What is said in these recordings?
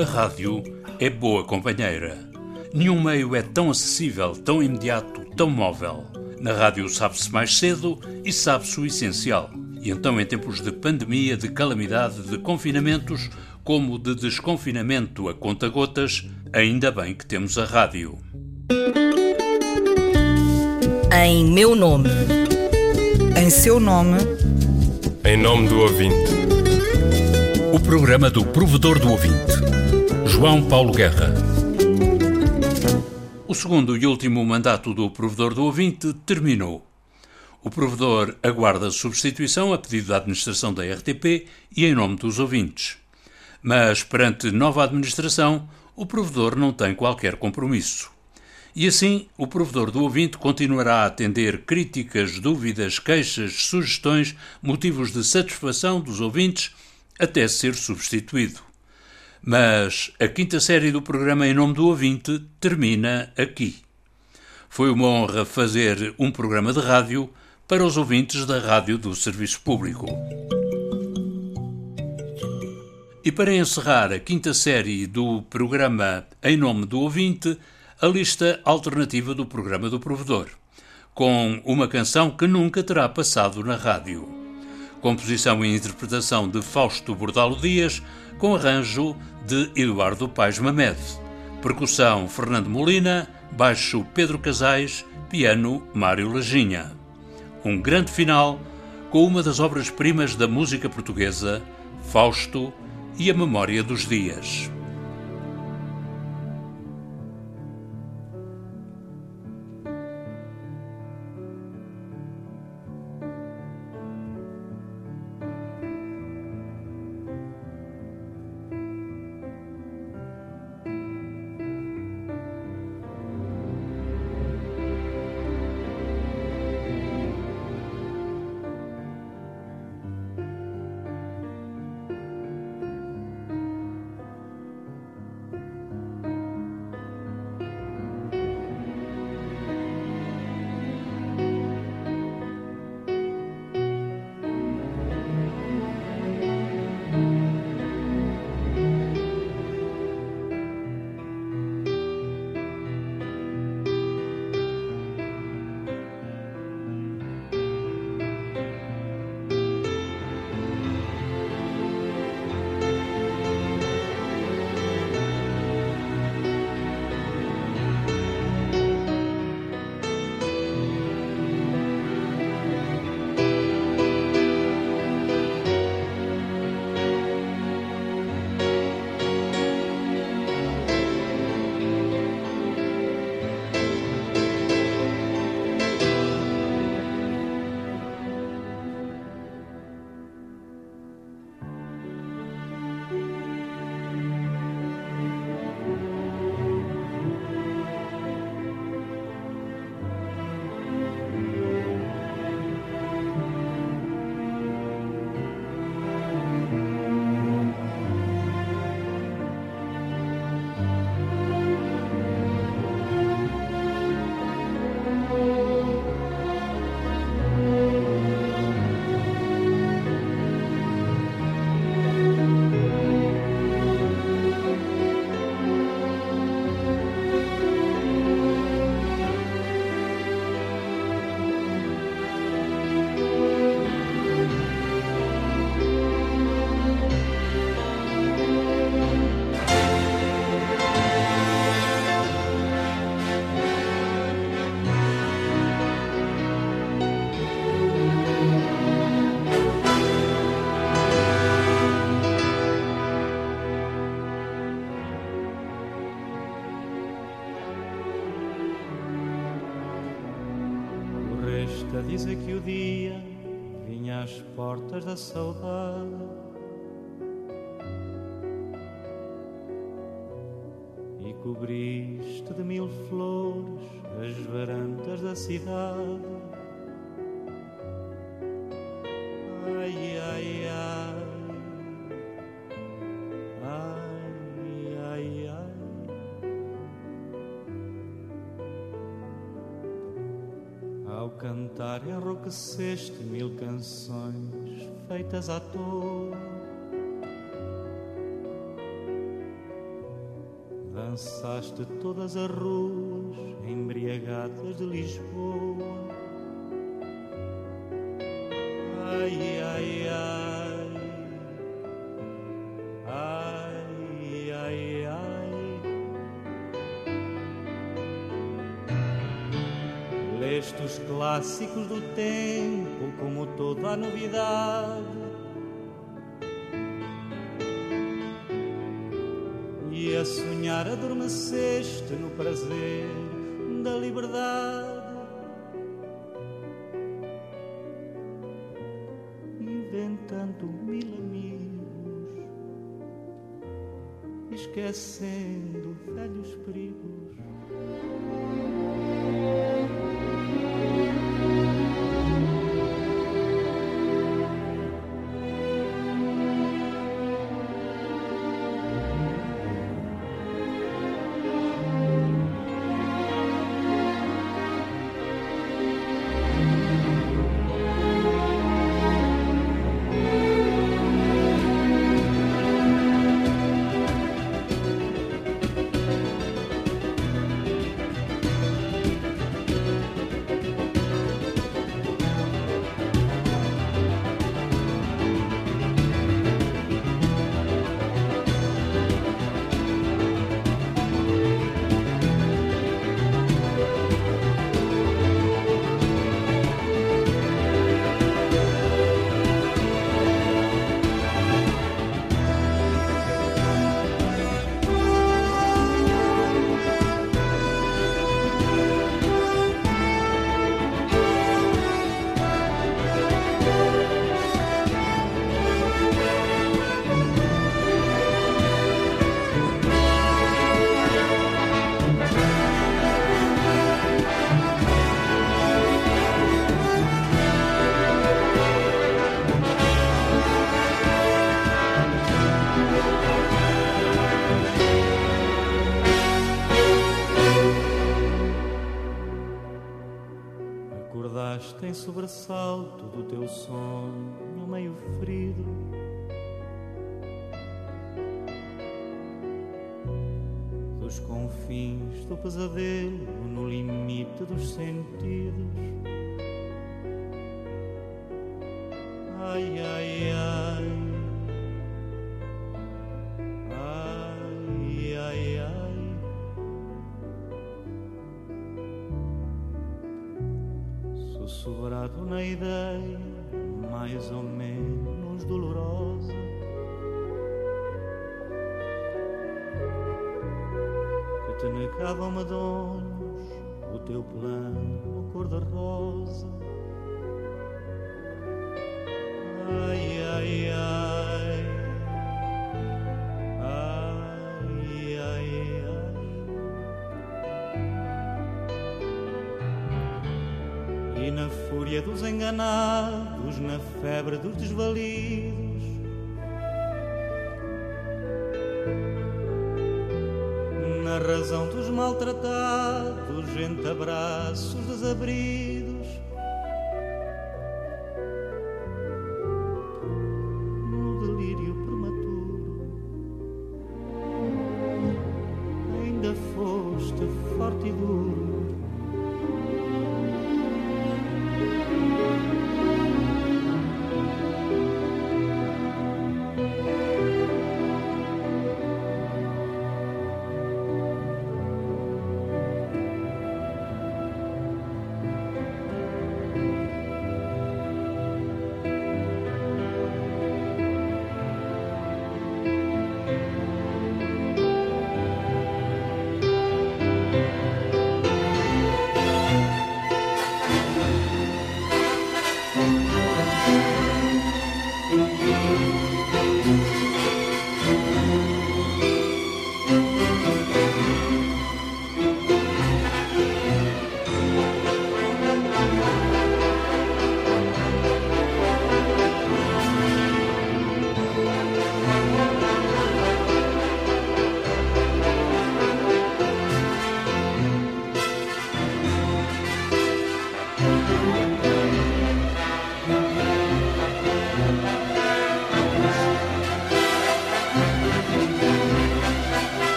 A rádio é boa companheira. Nenhum meio é tão acessível, tão imediato, tão móvel. Na rádio sabe-se mais cedo e sabe-se o essencial. E então, em tempos de pandemia, de calamidade, de confinamentos, como de desconfinamento a conta-gotas, ainda bem que temos a rádio. Em meu nome. Em seu nome. Em nome do ouvinte. O programa do provedor do ouvinte. João Paulo Guerra. O segundo e último mandato do provedor do ouvinte terminou. O provedor aguarda substituição a pedido da administração da RTP e em nome dos ouvintes. Mas perante nova administração, o provedor não tem qualquer compromisso. E assim, o provedor do ouvinte continuará a atender críticas, dúvidas, queixas, sugestões, motivos de satisfação dos ouvintes até ser substituído. Mas a quinta série do programa Em Nome do Ouvinte termina aqui. Foi uma honra fazer um programa de rádio para os ouvintes da Rádio do Serviço Público. E para encerrar a quinta série do programa Em Nome do Ouvinte, a lista alternativa do programa do provedor, com uma canção que nunca terá passado na rádio. Composição e interpretação de Fausto Bordalo Dias, com arranjo de Eduardo Paes Mamed. Percussão Fernando Molina, baixo Pedro Casais, piano Mário Lajinha. Um grande final com uma das obras-primas da música portuguesa, Fausto e a Memória dos Dias. Saudade e cobriste de mil flores as varandas da cidade. Ai, ai, ai. Ai, ai, ai. Ao cantar enrouqueceste mil canções feitas à toa. Dançaste todas as ruas embriagadas de Lisboa. Ai, ai, ai. Ai, ai, ai. Leste os clássicos do tempo como toda novidade. E a sonhar adormeceste no prazer da liberdade. Inventando mil amigos, esquecendo velhos perigos. Acordaste em sobressalto do teu sonho meio ferido. Dos confins do pesadelo no limite dos sentidos. Ai, ai. Ai, sussurrado na ideia, mais ou menos dolorosa. Que te negavam medonhos o teu plano cor-de-rosa. Ai, ai, ai. E na fúria dos enganados, na febre dos desvalidos, na razão dos maltratados, entre abraços desabridos,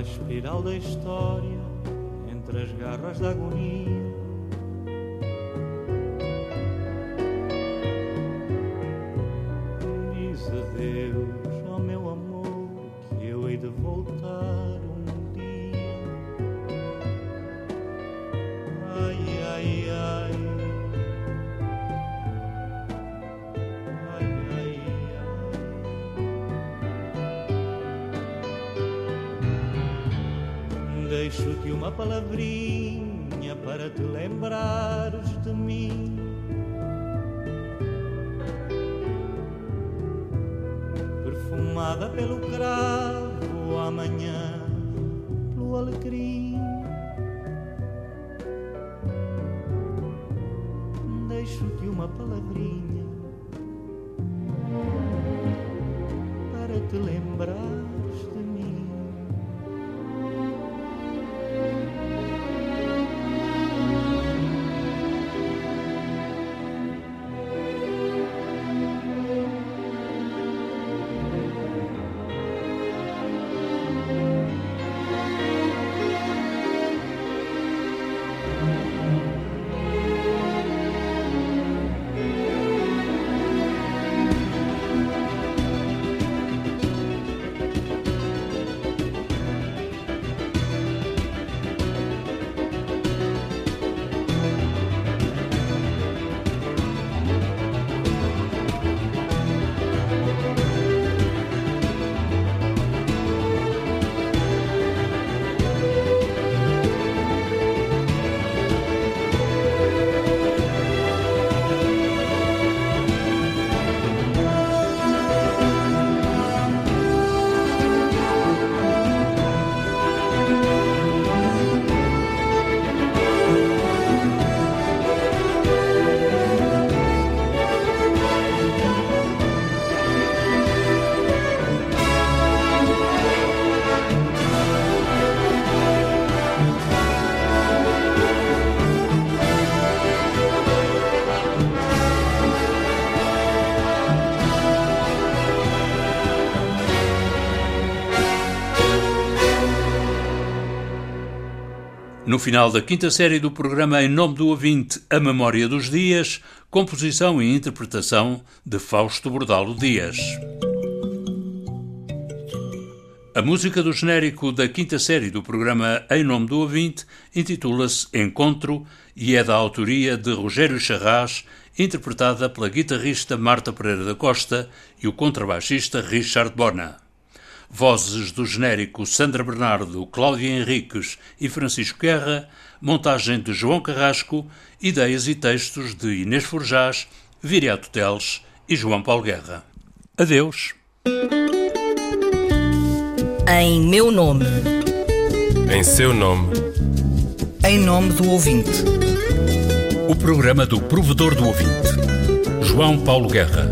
espiral da história entre as garras da agonia. Uma palavrinha para te lembrares de mim. Perfumada pelo cravo, amanhã pelo alecrim. Deixo-te uma palavrinha No final da quinta série do programa Em Nome do Ouvinte, A Memória dos Dias, composição e interpretação de Fausto Bordalo Dias. A música do genérico da quinta série do programa Em Nome do Ouvinte intitula-se Encontro e é da autoria de Rogério Charras, interpretada pela guitarrista Marta Pereira da Costa e o contrabaixista Richard Bona. Vozes do genérico Sandra Bernardo, Cláudia Henriques e Francisco Guerra, montagem de João Carrasco, ideias e textos de Inês Forjás, Viriato Teles e João Paulo Guerra. Adeus. Em meu nome. Em seu nome. Em nome do ouvinte. O programa do provedor do ouvinte, João Paulo Guerra.